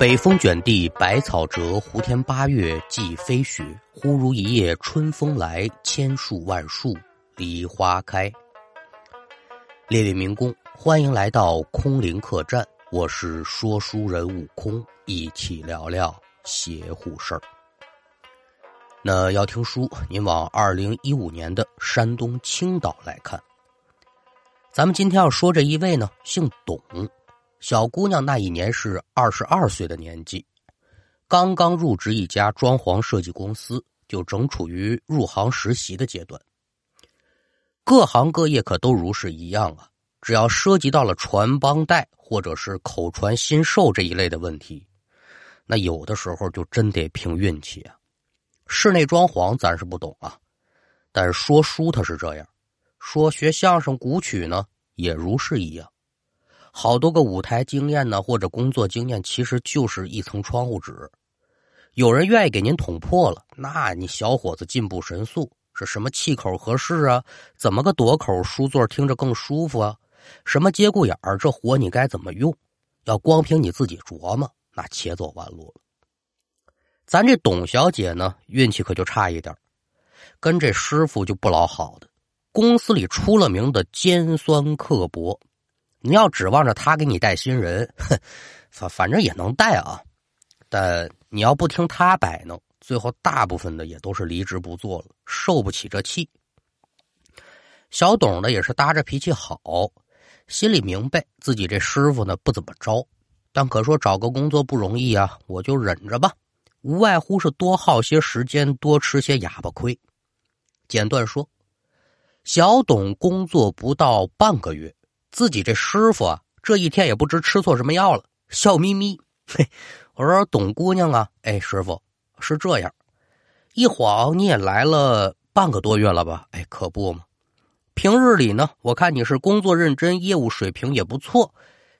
北风卷地白草折，胡天八月即飞雪。忽如一夜春风来，千树万树梨花开。列位民工，欢迎来到空灵客栈，我是说书人悟空，一起聊聊邪乎事儿。那要听书，您往二零一五年的山东青岛来看。咱们今天要说这一位呢，姓董。小姑娘那一年是二十二岁的年纪，刚刚入职一家装潢设计公司，就正处于入行实习的阶段。各行各业可都如是一样啊，只要涉及到了传帮带或者是口传心授这一类的问题，那有的时候就真得凭运气啊。室内装潢咱是不懂啊，但是说书他是这样，说学相声古曲呢也如是一样。好多个舞台经验呢，或者工作经验，其实就是一层窗户纸。有人愿意给您捅破了，那你小伙子进步神速。是什么气口合适啊？怎么个躲口书座听着更舒服啊？什么节骨眼儿，这活你该怎么用？要光凭你自己琢磨，那且走弯路了。咱这董小姐呢，运气可就差一点跟这师傅就不老好的。公司里出了名的尖酸刻薄。你要指望着他给你带新人，哼，反反正也能带啊，但你要不听他摆弄，最后大部分的也都是离职不做了，受不起这气。小董呢也是搭着脾气好，心里明白自己这师傅呢不怎么着，但可说找个工作不容易啊，我就忍着吧，无外乎是多耗些时间，多吃些哑巴亏。简短说，小董工作不到半个月。自己这师傅啊，这一天也不知吃错什么药了，笑眯眯。嘿，我说董姑娘啊，哎，师傅是这样，一晃你也来了半个多月了吧？哎，可不嘛。平日里呢，我看你是工作认真，业务水平也不错。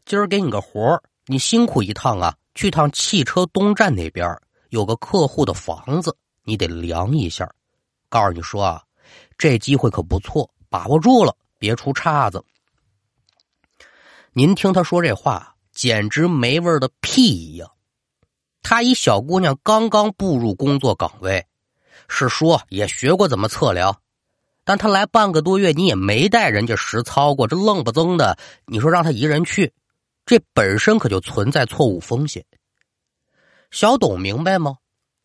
今儿给你个活你辛苦一趟啊，去趟汽车东站那边有个客户的房子，你得量一下。告诉你说啊，这机会可不错，把握住了，别出岔子。您听他说这话，简直没味的屁一样。她一小姑娘刚刚步入工作岗位，是说也学过怎么测量，但她来半个多月，你也没带人家实操过，这愣不增的，你说让她一人去，这本身可就存在错误风险。小董明白吗？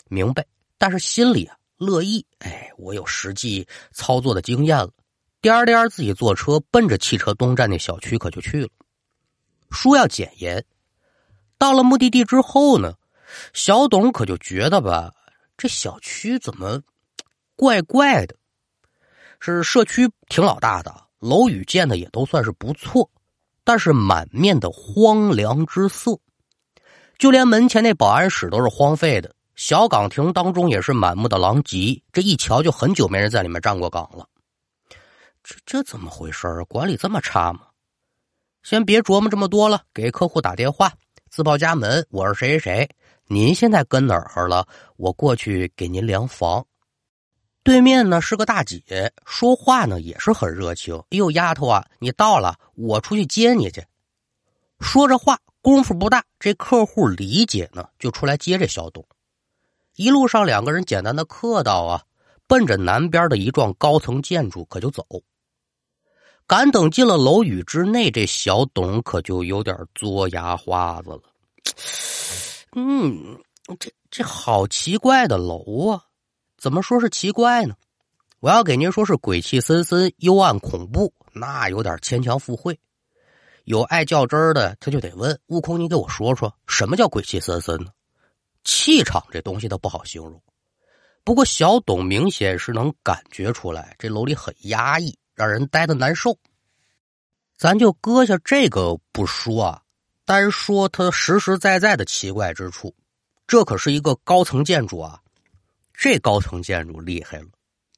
明白，但是心里啊乐意。哎，我有实际操作的经验了，颠颠自己坐车奔着汽车东站那小区可就去了。说要检验，到了目的地之后呢，小董可就觉得吧，这小区怎么怪怪的？是社区挺老大的，楼宇建的也都算是不错，但是满面的荒凉之色，就连门前那保安室都是荒废的，小岗亭当中也是满目的狼藉，这一瞧就很久没人在里面站过岗了。这这怎么回事啊？管理这么差吗？先别琢磨这么多了，给客户打电话，自报家门，我是谁谁谁，您现在跟哪儿了？我过去给您量房。对面呢是个大姐，说话呢也是很热情。哎呦，丫头啊，你到了，我出去接你去。说着话，功夫不大，这客户李姐呢就出来接这小董。一路上两个人简单的客套啊，奔着南边的一幢高层建筑可就走。赶等进了楼宇之内，这小董可就有点作牙花子了。嗯，这这好奇怪的楼啊！怎么说是奇怪呢？我要给您说是鬼气森森、幽暗恐怖，那有点牵强附会。有爱较真的，他就得问悟空：“你给我说说，什么叫鬼气森森呢？”气场这东西都不好形容。不过小董明显是能感觉出来，这楼里很压抑。让人待的难受，咱就搁下这个不说啊，单说它实实在在的奇怪之处，这可是一个高层建筑啊，这高层建筑厉害了，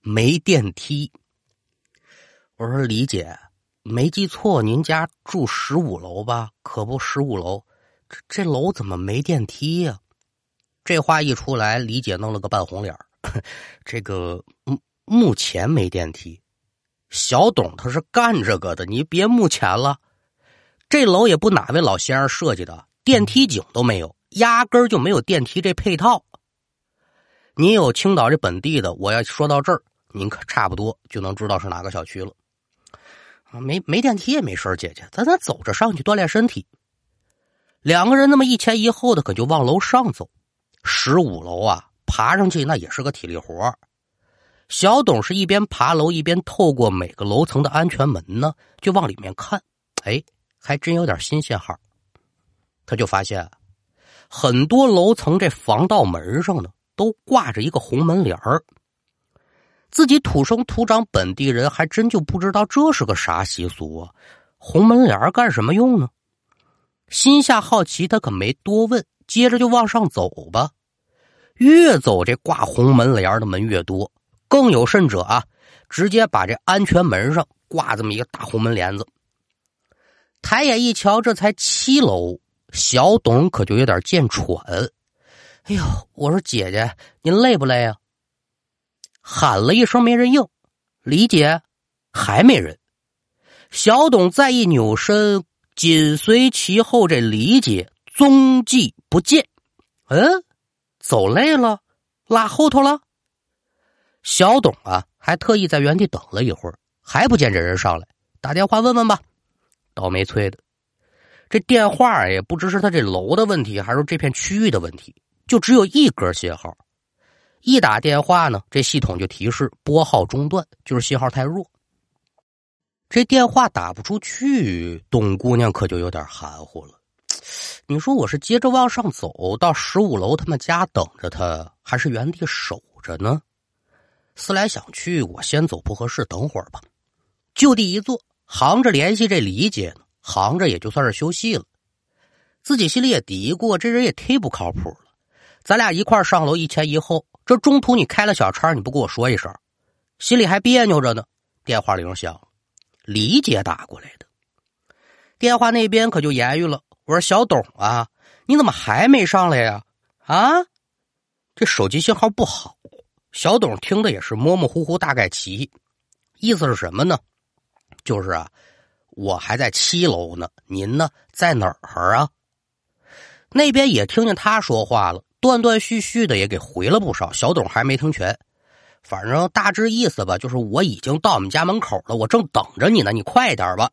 没电梯。我说李姐，没记错，您家住十五楼吧？可不，十五楼，这这楼怎么没电梯呀？这话一出来，李姐弄了个半红脸 这个目目前没电梯。小董他是干这个的，你别目前了。这楼也不哪位老先生设计的，电梯井都没有，压根儿就没有电梯这配套。你有青岛这本地的，我要说到这儿，您可差不多就能知道是哪个小区了。没没电梯也没事姐姐，咱咱走着上去锻炼身体。两个人那么一前一后的，可就往楼上走。十五楼啊，爬上去那也是个体力活小董是一边爬楼一边透过每个楼层的安全门呢，就往里面看。哎，还真有点新鲜号。他就发现，很多楼层这防盗门上呢，都挂着一个红门帘儿。自己土生土长本地人，还真就不知道这是个啥习俗啊！红门帘干什么用呢？心下好奇，他可没多问，接着就往上走吧。越走这挂红门帘的门越多，更有甚者啊，直接把这安全门上挂这么一个大红门帘子。抬眼一瞧，这才七楼，小董可就有点见喘。哎呦，我说姐姐，您累不累啊？喊了一声，没人应。李姐，还没人。小董再一扭身，紧随其后，这李姐踪迹不见。嗯，走累了，拉后头了。小董啊，还特意在原地等了一会儿，还不见这人上来，打电话问问吧。倒霉催的，这电话也不知是他这楼的问题，还是这片区域的问题，就只有一格信号。一打电话呢，这系统就提示拨号中断，就是信号太弱。这电话打不出去，董姑娘可就有点含糊了。你说我是接着往上走到十五楼他们家等着他，还是原地守着呢？思来想去，我先走不合适，等会儿吧。就地一坐，行着联系这李姐呢，行着也就算是休息了。自己心里也嘀咕，这人也忒不靠谱了。咱俩一块上楼，一前一后。这中途你开了小差，你不跟我说一声，心里还别扭着呢。电话铃响，李姐打过来的。电话那边可就言语了：“我说小董啊，你怎么还没上来呀？啊，这手机信号不好。”小董听的也是模模糊糊，大概齐，意思是什么呢？就是啊，我还在七楼呢，您呢在哪儿啊？那边也听见他说话了。断断续续的也给回了不少，小董还没听全，反正大致意思吧，就是我已经到我们家门口了，我正等着你呢，你快点吧。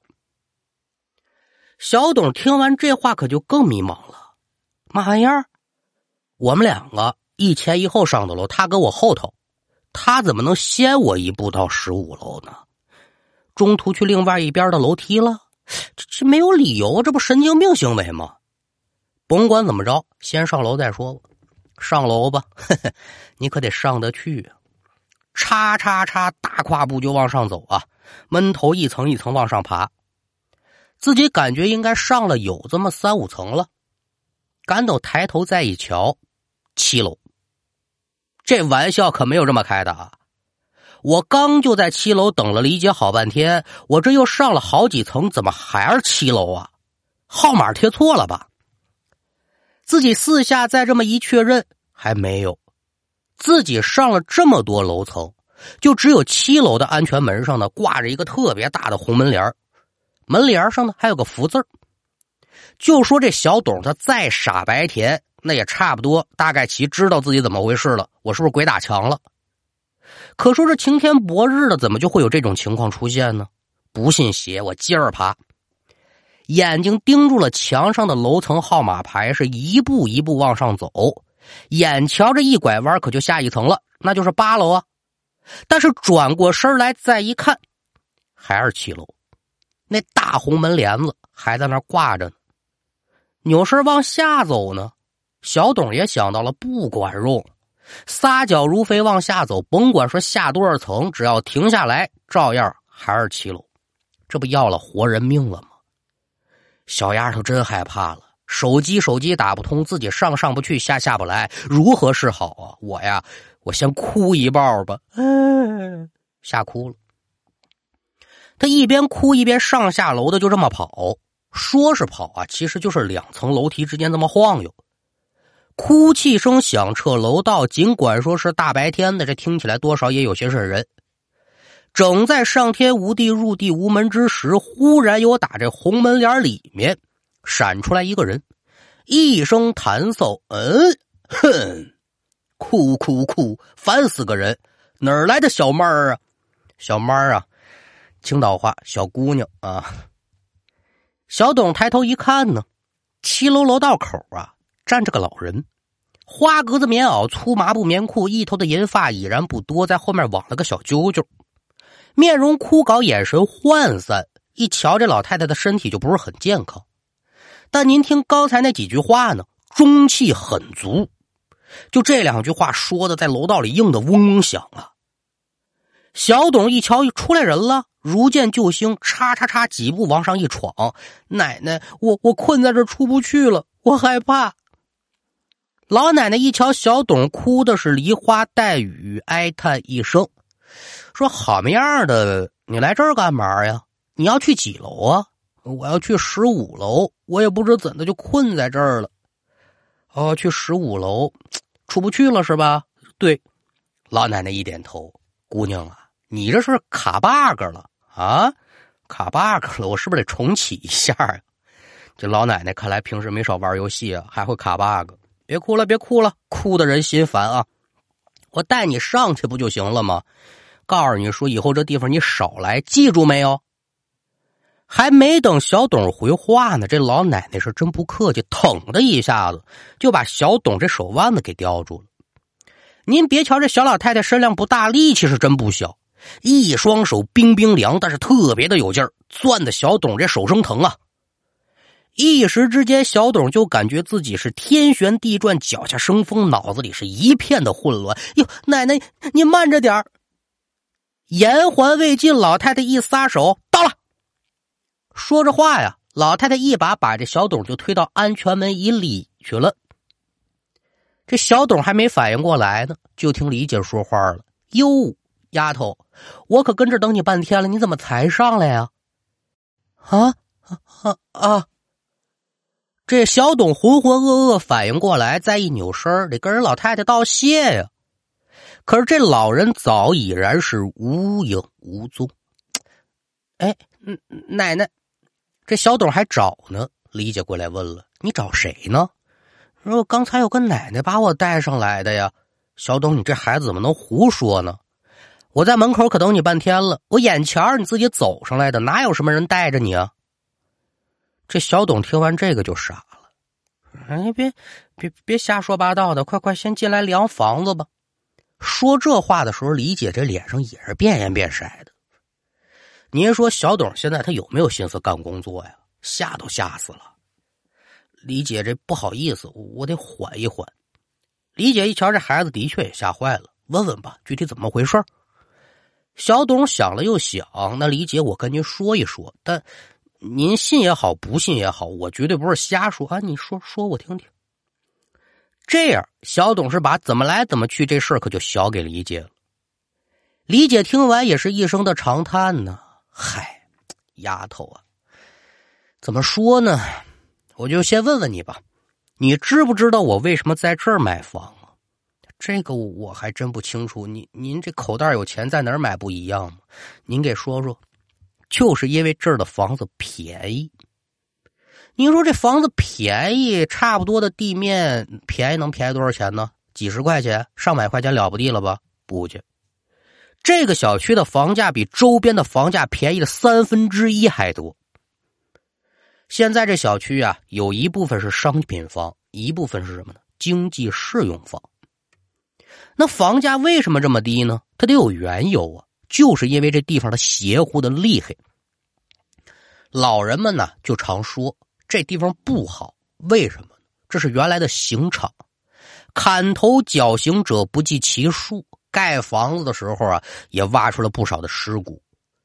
小董听完这话可就更迷茫了，妈呀，我们两个一前一后上的楼，他搁我后头，他怎么能先我一步到十五楼呢？中途去另外一边的楼梯了，这这没有理由，这不神经病行为吗？甭管怎么着，先上楼再说吧。上楼吧，你可得上得去啊！叉叉叉，大跨步就往上走啊，闷头一层一层往上爬，自己感觉应该上了有这么三五层了。赶等抬头再一瞧，七楼。这玩笑可没有这么开的啊！我刚就在七楼等了李姐好半天，我这又上了好几层，怎么还是七楼啊？号码贴错了吧？自己四下再这么一确认，还没有。自己上了这么多楼层，就只有七楼的安全门上呢挂着一个特别大的红门帘门帘上呢还有个福字就说这小董他再傻白甜，那也差不多大概其知道自己怎么回事了。我是不是鬼打墙了？可说这晴天博日的，怎么就会有这种情况出现呢？不信邪，我接着爬。眼睛盯住了墙上的楼层号码牌，是一步一步往上走。眼瞧着一拐弯，可就下一层了，那就是八楼啊。但是转过身来再一看，还是七楼。那大红门帘子还在那挂着呢。扭身往下走呢，小董也想到了，不管用，撒脚如飞往下走，甭管说下多少层，只要停下来，照样还是七楼。这不要了活人命了吗？小丫头真害怕了，手机手机打不通，自己上上不去，下下不来，如何是好啊？我呀，我先哭一抱吧，嗯，吓哭了。他一边哭一边上下楼的就这么跑，说是跑啊，其实就是两层楼梯之间这么晃悠。哭泣声响彻楼道，尽管说是大白天的，这听起来多少也有些瘆人。正在上天无地入地无门之时，忽然有打这红门帘里面闪出来一个人，一声弹嗽，嗯，哼，哭哭哭，烦死个人！哪儿来的小妹儿啊？小妹儿啊，青岛话，小姑娘啊。小董抬头一看呢，七楼楼道口啊，站着个老人，花格子棉袄，粗麻布棉裤，一头的银发已然不多，在后面网了个小揪揪，面容枯槁，眼神涣散。一瞧这老太太的身体就不是很健康，但您听刚才那几句话呢，中气很足。就这两句话说的，在楼道里硬的嗡嗡响啊。小董一瞧，出来人了，如见救星，叉叉叉几步往上一闯。奶奶，我我困在这出不去了，我害怕。老奶奶一瞧小董，哭的是梨花带雨，哀叹一声，说：“好么样的，你来这儿干嘛呀？”你要去几楼啊？我要去十五楼，我也不知怎的就困在这儿了。哦，去十五楼，出不去了是吧？对，老奶奶一点头。姑娘啊，你这是卡 bug 了啊？卡 bug 了，我是不是得重启一下呀？这老奶奶看来平时没少玩游戏啊，还会卡 bug。别哭了，别哭了，哭的人心烦啊！我带你上去不就行了吗？告诉你说，以后这地方你少来，记住没有？还没等小董回话呢，这老奶奶是真不客气，腾的一下子就把小董这手腕子给叼住了。您别瞧这小老太太身量不大，力气是真不小，一双手冰冰凉，但是特别的有劲儿，攥的小董这手生疼啊！一时之间，小董就感觉自己是天旋地转，脚下生风，脑子里是一片的混乱。哟，奶奶，您慢着点儿言还未尽，老太太一撒手，到了。说着话呀，老太太一把把这小董就推到安全门以里去了。这小董还没反应过来呢，就听李姐说话了：“哟，丫头，我可跟这等你半天了，你怎么才上来呀？”啊啊啊！这小董浑浑噩噩反应过来，再一扭身得跟人老太太道谢呀。可是这老人早已然是无影无踪。哎，奶奶。这小董还找呢，李姐过来问了：“你找谁呢？”说：“刚才有个奶奶把我带上来的呀。”小董，你这孩子怎么能胡说呢？我在门口可等你半天了，我眼前你自己走上来的，哪有什么人带着你啊？这小董听完这个就傻了：“哎，别别别瞎说八道的，快快先进来量房子吧。”说这话的时候，李姐这脸上也是变颜变色的。您说小董现在他有没有心思干工作呀？吓都吓死了。李姐这不好意思，我得缓一缓。李姐一瞧这孩子的确也吓坏了，问问吧，具体怎么回事小董想了又想，那李姐我跟您说一说，但您信也好，不信也好，我绝对不是瞎说啊。你说说我听听。这样，小董是把怎么来怎么去这事儿可就小给李姐了。李姐听完也是一声的长叹呢。嗨，丫头啊，怎么说呢？我就先问问你吧，你知不知道我为什么在这儿买房啊？这个我还真不清楚。您您这口袋有钱，在哪儿买不一样吗？您给说说。就是因为这儿的房子便宜。您说这房子便宜，差不多的地面便宜能便宜多少钱呢？几十块钱、上百块钱了不地了吧？不去。这个小区的房价比周边的房价便宜了三分之一还多。现在这小区啊，有一部分是商品房，一部分是什么呢？经济适用房。那房价为什么这么低呢？它得有缘由啊，就是因为这地方它邪乎的厉害。老人们呢就常说这地方不好，为什么？这是原来的刑场，砍头绞刑者不计其数。盖房子的时候啊，也挖出了不少的尸骨，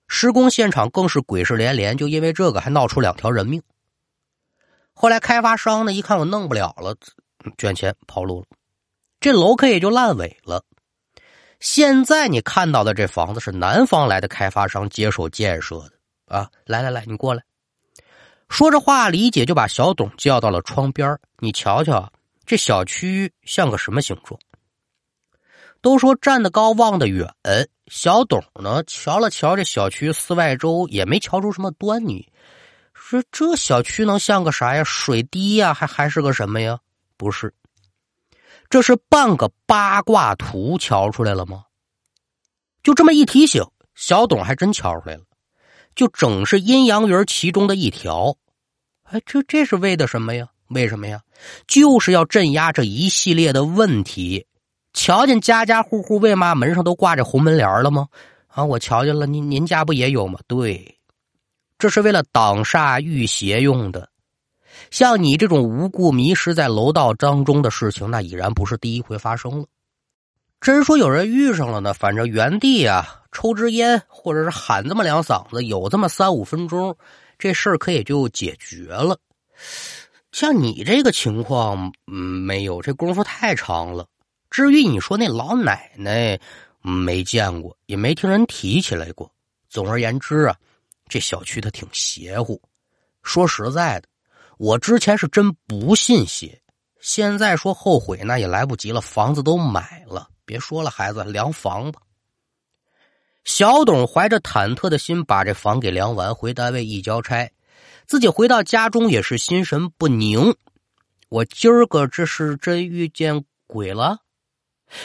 施工现场更是鬼事连连，就因为这个还闹出两条人命。后来开发商呢一看我弄不了了，卷钱跑路了，这楼可也就烂尾了。现在你看到的这房子是南方来的开发商接手建设的啊！来来来，你过来。说着话，李姐就把小董叫到了窗边你瞧瞧这小区像个什么形状？都说站得高望得远，小董呢瞧了瞧这小区四外周，也没瞧出什么端倪，说这小区能像个啥呀？水滴呀，还还是个什么呀？不是，这是半个八卦图瞧出来了吗？就这么一提醒，小董还真瞧出来了，就整是阴阳鱼其中的一条。哎，这这是为的什么呀？为什么呀？就是要镇压这一系列的问题。瞧见家家户户为嘛门上都挂着红门帘了吗？啊，我瞧见了，您您家不也有吗？对，这是为了挡煞御邪用的。像你这种无故迷失在楼道当中的事情，那已然不是第一回发生了。真说有人遇上了呢，反正原地啊抽支烟，或者是喊这么两嗓子，有这么三五分钟，这事儿可也就解决了。像你这个情况，嗯，没有，这功夫太长了。至于你说那老奶奶，没见过，也没听人提起来过。总而言之啊，这小区它挺邪乎。说实在的，我之前是真不信邪，现在说后悔那也来不及了，房子都买了。别说了，孩子，量房吧。小董怀着忐忑的心把这房给量完，回单位一交差。自己回到家中也是心神不宁，我今儿个这是真遇见鬼了。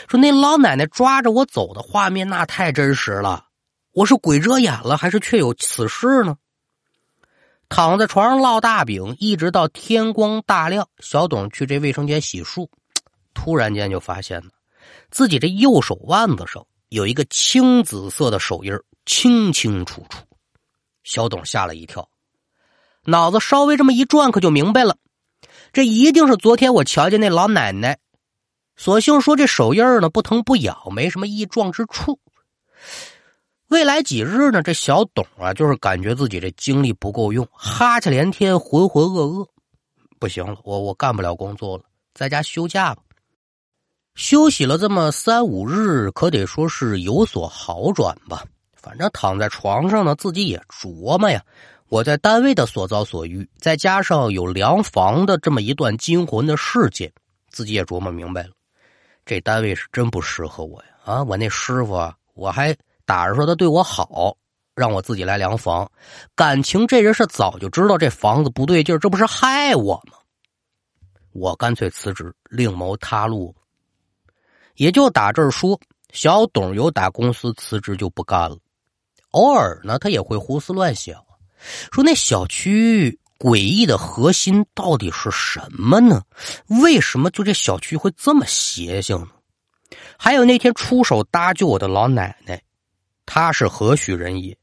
说那老奶奶抓着我走的画面那太真实了，我是鬼遮眼了还是确有此事呢？躺在床上烙大饼，一直到天光大亮，小董去这卫生间洗漱，突然间就发现了自己这右手腕子上有一个青紫色的手印清清楚楚。小董吓了一跳。脑子稍微这么一转，可就明白了，这一定是昨天我瞧见那老奶奶。索性说这手印呢不疼不痒，没什么异状之处。未来几日呢，这小董啊，就是感觉自己这精力不够用，哈欠连天，浑浑噩噩。不行了，我我干不了工作了，在家休假吧。休息了这么三五日，可得说是有所好转吧。反正躺在床上呢，自己也琢磨呀。我在单位的所遭所遇，再加上有梁房的这么一段惊魂的事件，自己也琢磨明白了，这单位是真不适合我呀！啊，我那师傅啊，我还打着说他对我好，让我自己来量房，感情这人是早就知道这房子不对劲这不是害我吗？我干脆辞职，另谋他路。也就打这儿说，小董有打公司辞职就不干了，偶尔呢，他也会胡思乱想。说那小区诡异的核心到底是什么呢？为什么就这小区会这么邪性呢？还有那天出手搭救我的老奶奶，他是何许人也？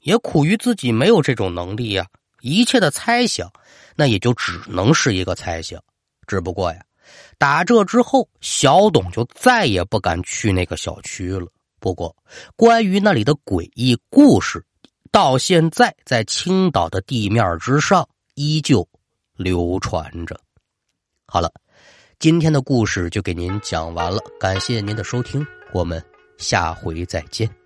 也苦于自己没有这种能力呀。一切的猜想，那也就只能是一个猜想。只不过呀，打这之后，小董就再也不敢去那个小区了。不过，关于那里的诡异故事。到现在，在青岛的地面之上依旧流传着。好了，今天的故事就给您讲完了，感谢您的收听，我们下回再见。